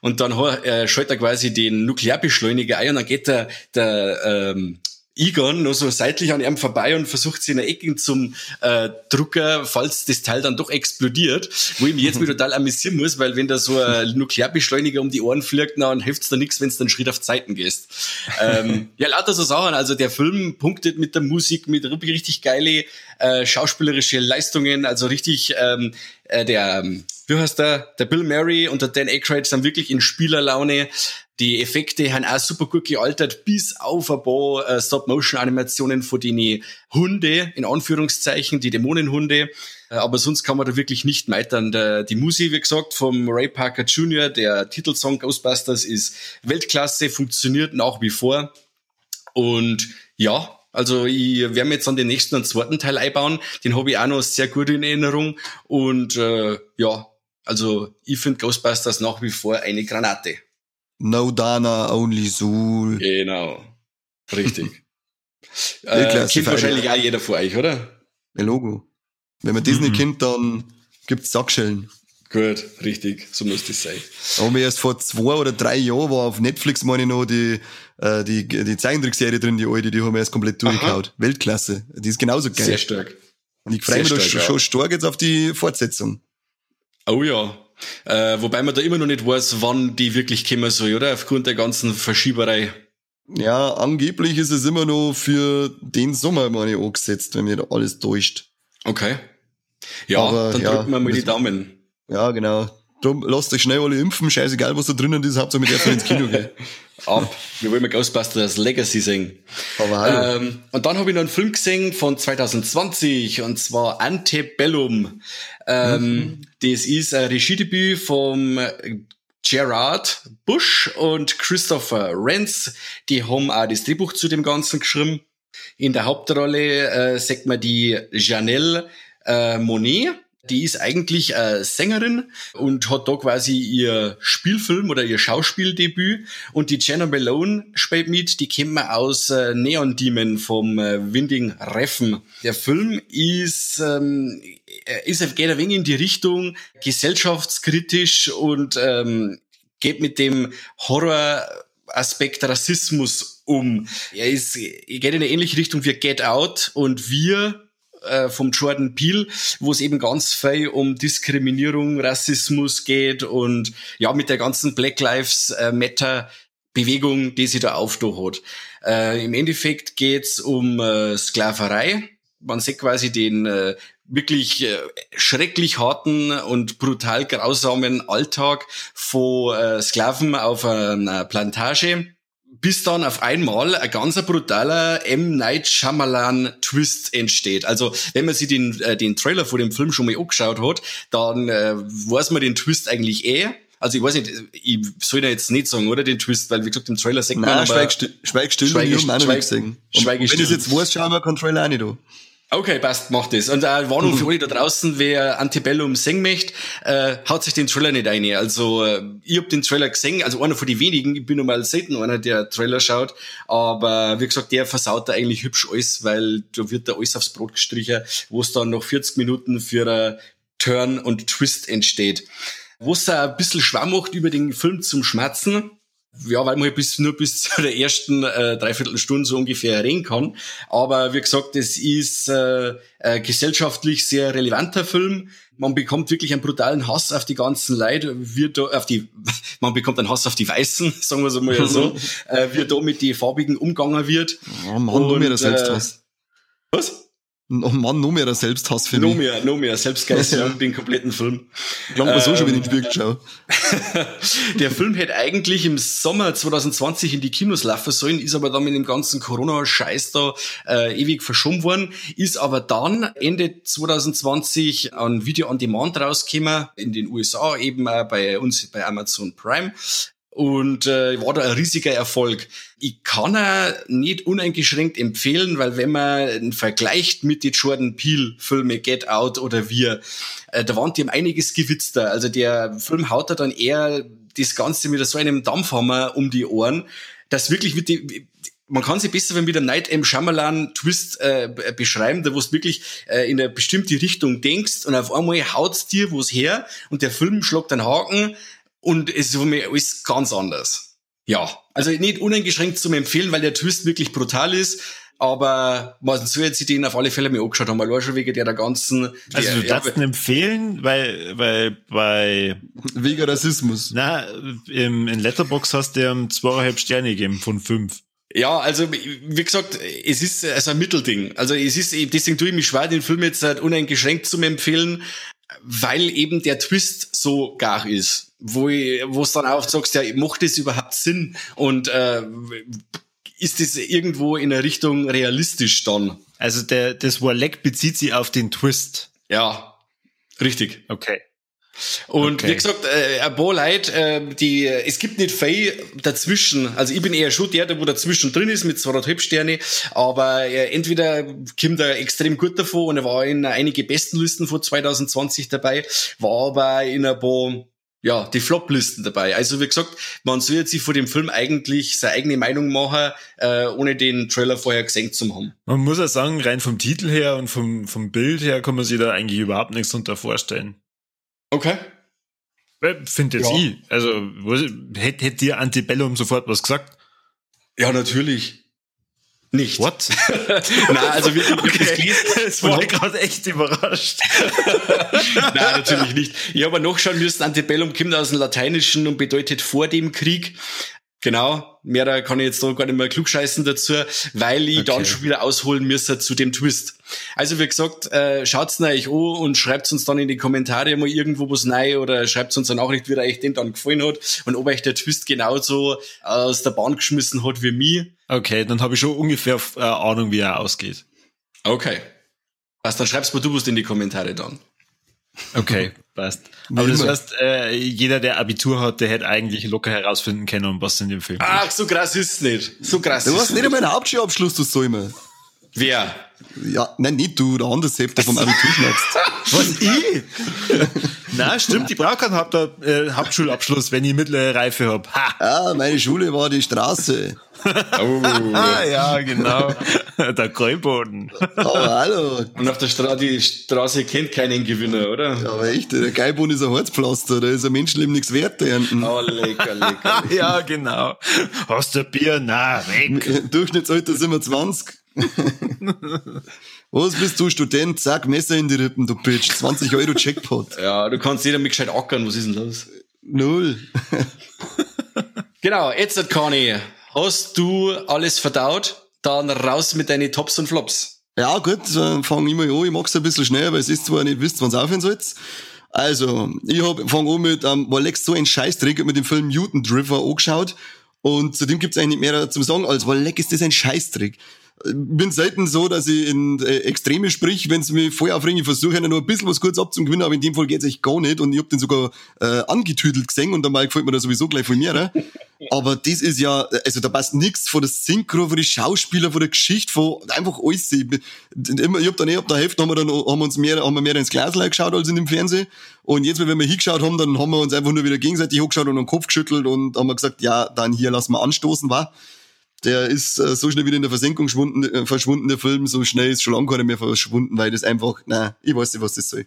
und dann äh, schaltet er quasi den Nuklearbeschleuniger ein und dann geht der, der ähm, Egon nur so seitlich an ihm vorbei und versucht sie in der Ecke zum äh, Drucker, falls das Teil dann doch explodiert, wo ich mich jetzt wieder total amüsieren muss, weil wenn da so ein Nuklearbeschleuniger um die Ohren fliegt, dann hilft's da nichts, wenn du dann Schritt auf Zeiten gehst. ähm, ja, lauter so Sachen. Also der Film punktet mit der Musik, mit richtig geile äh, schauspielerische Leistungen, also richtig ähm, äh, der ähm, wie heißt der, der Bill Murray und der Dan Aykroyd sind wirklich in Spielerlaune. Die Effekte haben auch super gut gealtert, bis auf ein paar äh, Stop-Motion-Animationen von den Hunde, in Anführungszeichen, die Dämonenhunde. Äh, aber sonst kann man da wirklich nicht meitern. Die Musik, wie gesagt, vom Ray Parker Jr., der Titelsong Ghostbusters ist Weltklasse, funktioniert nach wie vor. Und ja, also ich werde mir jetzt an den nächsten und zweiten Teil einbauen. Den habe ich auch noch sehr gut in Erinnerung. Und äh, ja, also ich finde Ghostbusters nach wie vor eine Granate. No Dana, only Zool. Genau. Richtig. Äh, kennt wahrscheinlich auch jeder von euch, oder? Ja, Logo. Wenn man das mhm. kennt, dann gibt's Sackschellen. Gut, richtig, so muss das sein. Aber erst vor zwei oder drei Jahren war auf Netflix, meine ich noch, die, äh, die, die Zeichentrickserie drin, die alte, die haben wir erst komplett durchgehauen. Weltklasse. Die ist genauso geil. Sehr stark. Und ich freue mich stark, schon, ja. schon stark jetzt auf die Fortsetzung. Oh ja. Äh, wobei man da immer noch nicht weiß, wann die wirklich kommen soll, oder? Aufgrund der ganzen Verschieberei. Ja, angeblich ist es immer noch für den Sommer, meine ich, angesetzt, wenn mir da alles täuscht. Okay. Ja, Aber, dann ja, drücken wir mal die Daumen. Ja, genau. Drum, lasst euch schnell alle impfen, scheißegal, was da drinnen ist, hauptsache mit dürfen ins Kino gehen. Ab. Wir wollen mal Ghostbusters Legacy singen. Aber hallo. Ähm, und dann habe ich noch einen Film gesehen von 2020, und zwar Antebellum. Ähm, mhm. Das ist ein Regiedebüt vom Gerard Bush und Christopher Renz. Die haben auch das Drehbuch zu dem Ganzen geschrieben. In der Hauptrolle äh, sagt man die Janelle äh, Monet die ist eigentlich äh, Sängerin und hat da quasi ihr Spielfilm oder ihr Schauspieldebüt. Und die Jenna Malone spielt mit, die kennt man aus äh, Neon Demon vom äh, Winding Reffen. Der Film ist, ähm, ist geht ein wenig in die Richtung gesellschaftskritisch und ähm, geht mit dem Horror Aspekt Rassismus um. Er ist, er geht in eine ähnliche Richtung wie Get Out und wir äh, vom Jordan Peele, wo es eben ganz viel um Diskriminierung, Rassismus geht und ja, mit der ganzen Black Lives äh, Matter Bewegung, die sie da aufgetan hat. Äh, Im Endeffekt geht's um äh, Sklaverei. Man sieht quasi den äh, wirklich äh, schrecklich harten und brutal grausamen Alltag von äh, Sklaven auf einer Plantage bis dann auf einmal ein ganz brutaler M. Night Shyamalan Twist entsteht. Also wenn man sich den, äh, den Trailer vor dem Film schon mal angeschaut hat, dann äh, weiß man den Twist eigentlich eh. Also ich weiß nicht, äh, ich soll da jetzt nicht sagen, oder, den Twist, weil wie gesagt, im Trailer sagt man Nein, aber... Schweig still, schweig still, schweig still, schweig still. Wenn du es jetzt weißt, schauen wir keinen Trailer auch nicht an. Okay, passt, macht das. Und eine Warnung für alle da draußen, wer Antebellum singen möchte, äh, haut sich den Trailer nicht ein. Also, äh, ich hab den Trailer gesehen, also einer von den wenigen, ich bin normal selten einer, der Trailer schaut, aber wie gesagt, der versaut da eigentlich hübsch alles, weil da wird da alles aufs Brot gestrichen, wo es dann noch 40 Minuten für ein Turn und Twist entsteht. Wo es ein bisschen schwamm macht über den Film zum Schmerzen, ja, weil man bis, nur bis zu der ersten äh, Dreiviertelstunde so ungefähr reden kann. Aber wie gesagt, es ist äh, äh, gesellschaftlich sehr relevanter Film. Man bekommt wirklich einen brutalen Hass auf die ganzen Leute, wird da auf die, man bekommt einen Hass auf die Weißen, sagen wir es mal so, äh, wie da mit den Farbigen umgegangen wird. Oh Mann, Und, du mir das selbst äh. Was? Oh Mann, noch mehr Selbsthass für mich. Noch mehr, noch mehr Selbstgeißelung ja. den kompletten Film. Klang ähm, so schon wieder in den Spiegel geschaut. der Film hätte eigentlich im Sommer 2020 in die Kinos laufen sollen, ist aber dann mit dem ganzen Corona-Scheiß da äh, ewig verschoben worden, ist aber dann Ende 2020 ein Video on Demand rausgekommen, in den USA, eben auch bei uns bei Amazon Prime und äh, war da ein riesiger Erfolg. Ich kann er nicht uneingeschränkt empfehlen, weil wenn man vergleicht mit den Jordan Peele Filme Get Out oder Wir, äh, da waren die um einiges gewitzter. Also der Film haut da dann eher das Ganze mit so einem Dampfhammer um die Ohren, dass wirklich mit die, man kann sie besser mit einem Night M. Shyamalan Twist äh, beschreiben, da wo du wirklich äh, in eine bestimmte Richtung denkst und auf einmal haut's dir wo's her und der Film schlägt einen Haken und es ist für mich alles ganz anders. Ja, also nicht uneingeschränkt zum Empfehlen, weil der Twist wirklich brutal ist. Aber man soll jetzt den auf alle Fälle mir angeschaut haben, allein schon wegen der, der ganzen. Also du darfst ihn empfehlen, weil, weil bei. Wegen Rassismus. Na, im, in Letterbox hast du ihm zweieinhalb Sterne gegeben von fünf. Ja, also wie gesagt, es ist also ein Mittelding. Also es ist, deswegen tue ich mich schwer, den Film jetzt halt uneingeschränkt zu empfehlen, weil eben der Twist so gar ist, wo wo es dann auch sagst, ja, macht das überhaupt Sinn und äh, ist das irgendwo in der Richtung realistisch dann? Also der das Warleck bezieht sich auf den Twist. Ja, richtig. Okay. Und okay. wie gesagt, äh, ein paar Leute, äh, die, es gibt nicht viel dazwischen. Also ich bin eher schon der, der wo dazwischen drin ist mit zweieinhalb Sterne. Aber äh, entweder kommt er extrem gut davon und er war in einige besten Listen von 2020 dabei, war aber in ein paar ja, die Flop-Listen dabei. Also wie gesagt, man soll jetzt sich vor dem Film eigentlich seine eigene Meinung machen, äh, ohne den Trailer vorher gesehen zu haben. Man muss ja sagen, rein vom Titel her und vom, vom Bild her kann man sich da eigentlich überhaupt nichts drunter vorstellen. Okay. Finde jetzt Ja. ich. Also, hätte hätt dir Antebellum sofort was gesagt? Ja, natürlich. Nicht. What? Nein, also wir, okay. das war gerade echt überrascht. Nein, natürlich nicht. Ich habe noch schauen müssen, Antebellum kommt aus dem Lateinischen und bedeutet vor dem Krieg. Genau, mehr kann ich jetzt da gar nicht mehr klugscheißen dazu, weil ich Okay. dann schon wieder ausholen müsste zu dem Twist. Also wie gesagt, äh, schaut's euch an und schreibt uns dann in die Kommentare mal irgendwo was rein oder schreibt uns eine Nachricht, wie ihr euch den dann gefallen hat und ob euch der Twist genauso aus der Bahn geschmissen hat wie mir. Okay, dann habe ich schon ungefähr äh, Ahnung, wie er ausgeht. Okay. Was, dann schreib's mal du was in die Kommentare dann. Okay, passt. Wie Aber das immer. heißt, äh, jeder, der Abitur hat, der hätte eigentlich locker herausfinden können, um was in dem Film geht. Ach, so krass ist's nicht. So krass Du hast nicht einmal einen Hauptschulabschluss, du Säumer. Wer? Ja, nein, nicht du, der andere Sepp, der vom Abitur schnackst. Was, ich? Na, stimmt, ich brauche keinen Haupt äh, Hauptschulabschluss, wenn ich mittlere Reife hab. Ha! Ah, meine Schule war die Straße. Oh. Ah, ja, genau. Der Gräuboden. Aber hallo. Und auf der Straße, die Straße kennt keinen Gewinner, oder? Aber echt, der Geilboden ist ein Holzpflaster, da ist ein Menschenleben nichts wert, der ernten. Oh, lecker, lecker. ja, genau. Hast du Bier? Na, weg. Durchschnittsalter sind wir 20. Was bist du, Student? Zack, Messer in die Rippen, du Bitch. 20 Euro Jackpot. Ja, du kannst jeder mit gescheit ackern. Was ist denn los? Null. Genau, jetzt, Conny. Hast du alles verdaut? Dann raus mit deinen Tops und Flops. Ja, gut, fang ich mal an. Ich mag's ein bisschen schneller, weil es ist zwar nicht wisst, wann's aufhören soll. Also, ich hab, fang an mit, ähm, war Lex so ein hab mit dem Film Newton Driver angeschaut. Und zu dem gibt's eigentlich nicht mehr zum Sagen, als war Leck ist das ein Scheißdreck. Ich bin selten so, dass ich in äh, Extreme sprich, wenn es mir voll aufregt, ich versuche noch ein bisschen was kurz abzugewinnen, aber in dem Fall geht's echt gar nicht. Und ich hab den sogar äh, angetüdelt gesehen und einmal gefällt mir da sowieso gleich viel mehr. Ne? Aber das ist ja, also da passt nix von der Synchro, von den Schauspielern, von der Geschichte, von einfach alles. Ich, immer- ich hab dann eh ab der Hälfte haben wir dann haben wir uns mehr, haben wir mehr ins Glas geschaut als in dem Fernsehen. Und jetzt, wenn wir hingeschaut haben, dann haben wir uns einfach nur wieder gegenseitig hochgeschaut und den Kopf geschüttelt und haben gesagt, ja, dann hier lassen wir anstoßen, war. Der ist äh, so schnell wieder in der Versenkung verschwunden, äh, verschwunden, der Film, so schnell ist schon lange keiner mehr verschwunden, weil das einfach, na, ich weiß nicht, was das soll.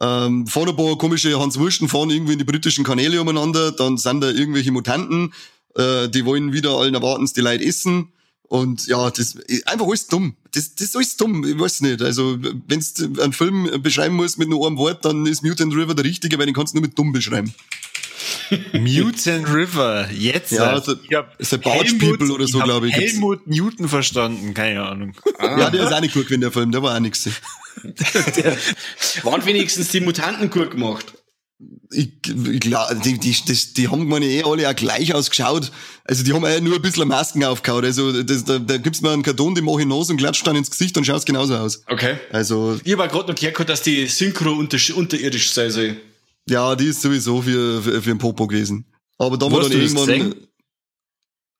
Ähm, fahren ein paar komische Hans Wursten, fahren irgendwie in die britischen Kanäle umeinander, dann sind da irgendwelche Mutanten, äh, die wollen wieder allen erwartens die Leute essen. Und ja, das einfach alles dumm. Das, das ist alles dumm, ich weiß nicht. Also, wenn du einen Film beschreiben musst mit nur einem Wort, dann ist Mutant River der richtige, weil den kannst du nur mit dumm beschreiben. Mutant River, jetzt. Ja, also, ich hab The Barge People oder so, hab glaub ich. Helmut Newton verstanden, keine Ahnung. Ja, der ist auch nicht gut gewesen, der Film, der war auch nix. Waren wenigstens die Mutanten gut gemacht? Ich, ich glaub, die, die, das, die haben meine eh alle auch gleich ausgeschaut. Also die haben ja nur ein bisschen Masken aufgehauen. Also das, da, da gibt's mir einen Karton, den mache ich Nase und klatscht dann ins Gesicht und schaut's genauso aus. Okay. Also, Ich habe gerade noch gehört, dass die Synchro unter, unterirdisch sein soll. Ja, die ist sowieso für, für, für den Popo gewesen. Aber da Wo war dann irgendwann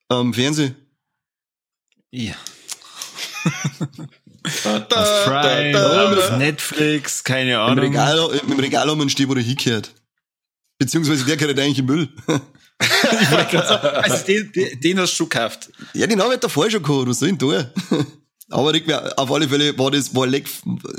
am Fernsehen. Ja. Da, Auf Prime, da, da. auf Netflix, keine Im Ahnung. Regal, im Regal haben wir einen Steh, wo der hingehört. Beziehungsweise der gehört eigentlich im Müll. Also den, den, den hast du schon gekauft. Ja, den habe ich davor schon gehabt, was soll ich denn tun? Aber Rick, auf alle Fälle war das, war leck,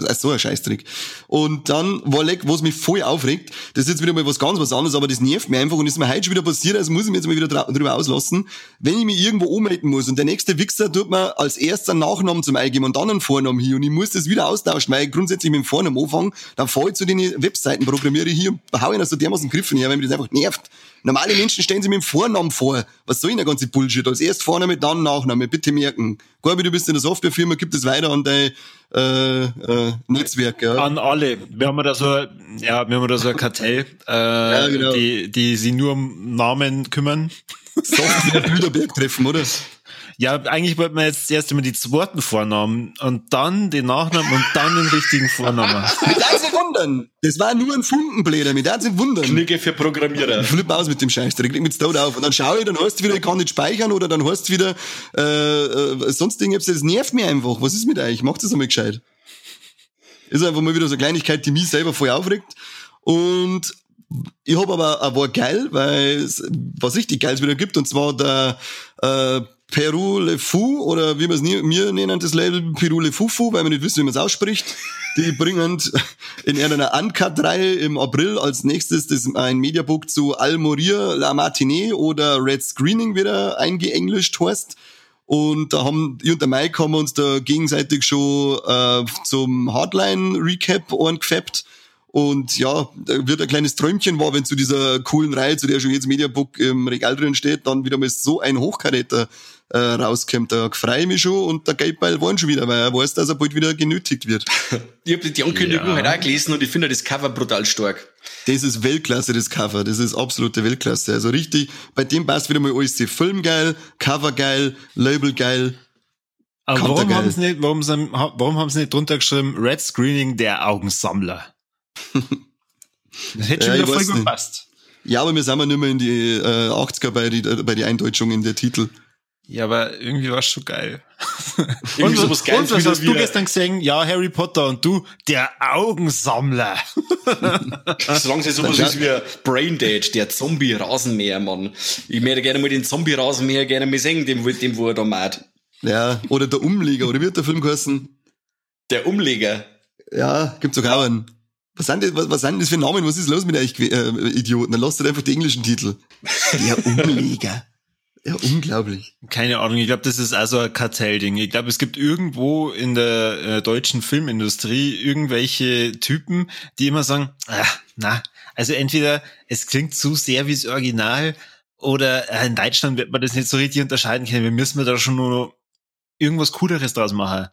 äh, so ein Scheißtrick. Und dann war leck, was mich voll aufregt, das ist jetzt wieder mal was ganz was anderes, aber das nervt mich einfach und ist mir heute schon wieder passiert, also muss ich mir jetzt mal wieder drüber auslassen. Wenn ich mich irgendwo ummelden muss und der nächste Wichser tut mir als erster einen Nachnamen zum eingeben und dann einen Vornamen hier und ich muss das wieder austauschen, weil ich grundsätzlich mit dem Vornamen anfange, dann fahre ich zu den Webseiten, programmiere ich hier und hau ihnen so dermaßen Griffen her, weil mich das einfach nervt. Normale Menschen stellen sich mit dem Vornamen vor. Was soll denn der ganze Bullshit? Als erst Vorname, dann Nachname. Bitte merken. Gabi, du bist in der Softwarefirma, gib das weiter an dein äh, äh, Netzwerk. Ja. An alle. Wir haben da so, ja, wir haben da so ein Kartell, äh, genau. die, die sich nur um Namen kümmern. Software Bilderberg treffen, oder? Ja, eigentlich wollten wir jetzt erst immer die zweiten Vornamen und dann den Nachnamen und dann den richtigen Vornamen. Mit nicht wundern. Das war nur ein Funkenbläder, mit nicht wundern. Knicke für Programmierer. Ich flipp aus mit dem Scheiß, der kriegt mit Stone auf. Und dann schaue ich, dann heißt es wieder, ich kann nicht speichern oder dann heißt es wieder, äh, äh, sonst irgendwas. Das nervt mich einfach. Was ist mit euch? Macht das einmal gescheit. Ist einfach mal wieder so eine Kleinigkeit, die mich selber voll aufregt. Und ich habe aber ein war geil, weil es was richtig Geiles wieder gibt, und zwar der äh, Peru Le Fou, oder wie wir es mir nennen, das Label Peru Le Fufu, weil wir nicht wissen, wie man es ausspricht. Die bringen in einer Uncut-Reihe im April als nächstes das ein Mediabook zu Al Morir, La Matinee oder Red Screening wieder eingeenglischt heißt. Und da haben, ich und der Mike haben uns da gegenseitig schon äh, zum Hardline-Recap angefappt. Und ja, da wird ein kleines Träumchen war, wenn zu dieser coolen Reihe, zu der schon jetzt Mediabook im Regal drin steht, dann wieder mal so ein Hochkaräter äh, rauskommt. Da freue ich mich schon und der Geldbeil waren schon wieder, weil er weiß, dass er bald wieder genötigt wird. ich habe die Ankündigung ja. halt auch gelesen und ich finde das Cover brutal stark. Das ist Weltklasse, das Cover. Das ist absolute Weltklasse. Also richtig, bei dem passt wieder mal alles. Film geil, Cover geil, Label geil. Aber warum haben, sie nicht, warum, warum haben sie nicht drunter geschrieben, Red Screening der Augensammler? das hätte schon ja, wieder voll gepasst. Ja, aber wir sind ja nicht mehr in die äh, 80er bei die, bei die Eindeutschungen der Titel. Ja, aber irgendwie war es schon geil. und, so was, und was hast du gestern gesehen? Ja, Harry Potter und du, der Augensammler. Solange es sowas ist wie Braindead, der Zombie-Rasenmäher, Mann. Ich möchte gerne mal den Zombie-Rasenmäher gerne mal sehen, dem, dem wo er da macht. Ja, oder der Umleger, oder wird der Film geheißen? Der Umleger? Ja, gibt's sogar einen. Was sind, das, was, was sind das für Namen? Was ist los mit euch äh, Idioten? Dann lasst ihr einfach die englischen Titel. Der Umleger. Ja, unglaublich. Keine Ahnung, ich glaube, das ist also ein Kartellding. Ich glaube, es gibt irgendwo in der äh, deutschen Filmindustrie irgendwelche Typen, die immer sagen, ah, na, also entweder es klingt zu sehr wie das Original oder äh, in Deutschland wird man das nicht so richtig unterscheiden können. Wir müssen da schon nur irgendwas Cooleres draus machen.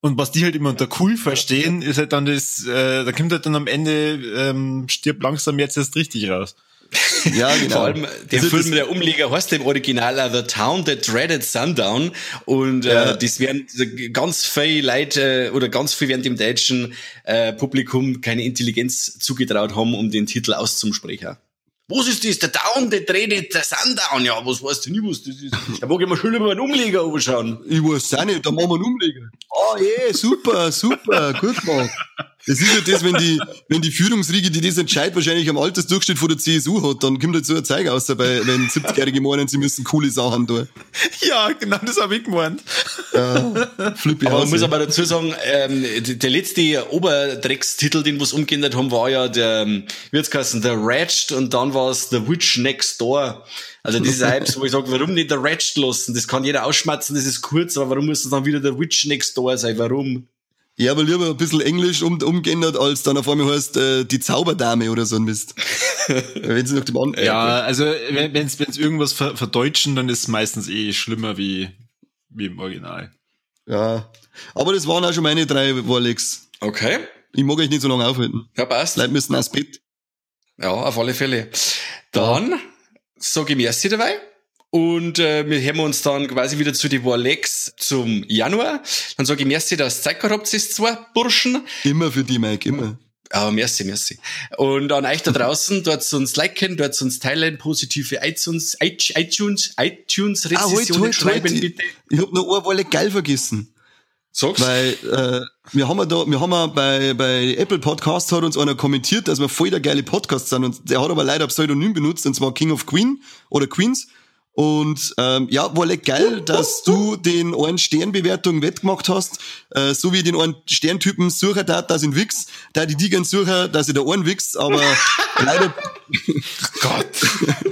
Und was die halt immer unter cool verstehen, ist halt dann das, äh, da kommt halt dann am Ende, ähm, stirbt langsam jetzt erst richtig raus. Ja, genau. Vor allem der also Film, der Umleger heißt im Original The Town That Dreaded Sundown und äh, ja. äh, das werden ganz viele Leute äh, oder ganz viel werden dem deutschen äh, Publikum keine Intelligenz zugetraut haben, um den Titel auszusprechen. Was ist das? Der Down, der dreht der Sundown. Ja, was weißt du nicht, was das ist? Da mag ich mir schon über einen Umleger anschauen. Ich weiß auch nicht, da machen wir einen Umleger. Oh je, super, super, gut gemacht. Das ist ja das, wenn die, wenn die Führungsriege, die das entscheidet, wahrscheinlich am Altersdurchschnitt von der CSU hat, dann kommt halt so ein Zeug aus dabei, wenn 70-Jährige meinen, sie müssen coole Sachen tun. Ja, genau, das habe ich gemeint. Ja, flippy aber man muss aber dazu sagen, ähm, der letzte Oberdreckstitel, den wir umgeändert haben, war ja der, wie jetzt heißen, The Ratched und dann war es The Witch Next Door. Also das ist halt, wo ich sage, warum nicht der Ratched lassen? Das kann jeder ausschmatzen, das ist kurz, aber warum muss es dann wieder der Witch Next Door sein? Warum? Ja, aber lieber ein bisschen Englisch um, umgeändert, als dann auf einmal heißt äh, die Zauberdame oder so ein Mist. wenn sie noch dem anderen. Ja, also wenn es wenn's irgendwas ver verdeutschen, dann ist es meistens eh schlimmer wie, wie im Original. Ja. Aber das waren auch schon meine drei Warlegs. Okay. Ich mag euch nicht so lange aufhalten. Ja, passt. Leute müssen aufs Bett. Ja, auf alle Fälle. Dann ja. sage ich merci dabei. Und äh, wir hören uns dann quasi wieder zu die Warlex zum Januar. Dann sage ich merci, dass ihr Zeit gehabt habt, ist zwei Burschen. Immer für die, Mike, immer. Ah, merci, merci. Und an euch da draußen, dort uns liken, dort uns teilen, positive iTunes, iTunes, iTunes Rezessionen ah, halt, halt, schreiben, halt. bitte. Ich, ich hab noch eine Wolle geil vergessen. Sag's. Weil äh, wir haben ja da, wir haben ja bei, bei Apple Podcasts hat uns einer kommentiert, dass wir voll der geile Podcast sind und der hat aber leider Pseudonym benutzt und zwar King of Queen oder Queens. Und ähm, ja, war like geil, dass du den einen Sternbewertung wettgemacht hast, äh, so wie den einen Sterntypen sucher da, dass ihn wichs, da die die gern sucher, dass ich der einen wichs, aber leider, Gott,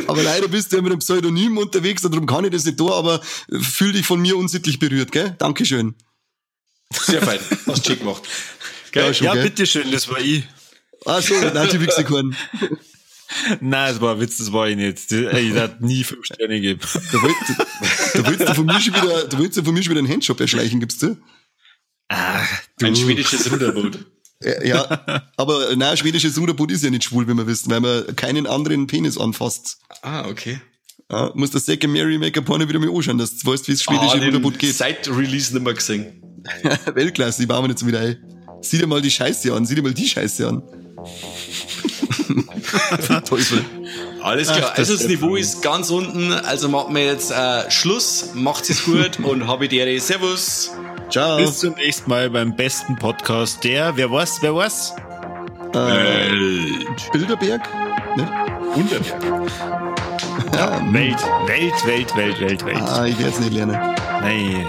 aber leider bist du ja mit einem Pseudonym unterwegs, darum kann ich das nicht da, aber fühl dich von mir unsittlich berührt, gell? Dankeschön. Sehr fein, hast du gemacht. Geil, ja, schon, ja bitteschön, das war ich. Ach so, nein, die Wichse Nein, das war ein Witz, das war ich nicht. Ich hat nie fünf Sterne gegeben. Du willst, du willst von mir schon wieder, du willst von mir schon wieder einen Handshop erschleichen, gibst du? Ah, du. Ein schwedisches Ruderboot. Ja, aber nein, schwedisches Ruderboot ist ja nicht schwul, wie wir wissen, weil man keinen anderen Penis anfasst. Ah, okay. Ja, muss das Second Mary Make-up Porno wieder mal anschauen, dass du weißt, wie das schwedische ah, Ruderboot geht. Seit Release nicht mehr gesehen. Weltklasse, die bauen wir jetzt wieder ein. Sieh dir mal die Scheiße an, sieh dir mal die Scheiße an. Teufel. Alles klar. Ach, also das Niveau ist ganz unten. Also machen wir jetzt äh, Schluss. Macht es gut und habe die Ehre. Servus. Ciao. Bis zum nächsten Mal beim besten Podcast der, wer was, wer was? Äh, Bilderberg? Ne? Unterberg. Ja, Welt, Welt, Welt, Welt, Welt, Welt. Ah, ich werde es nicht lernen. Nein.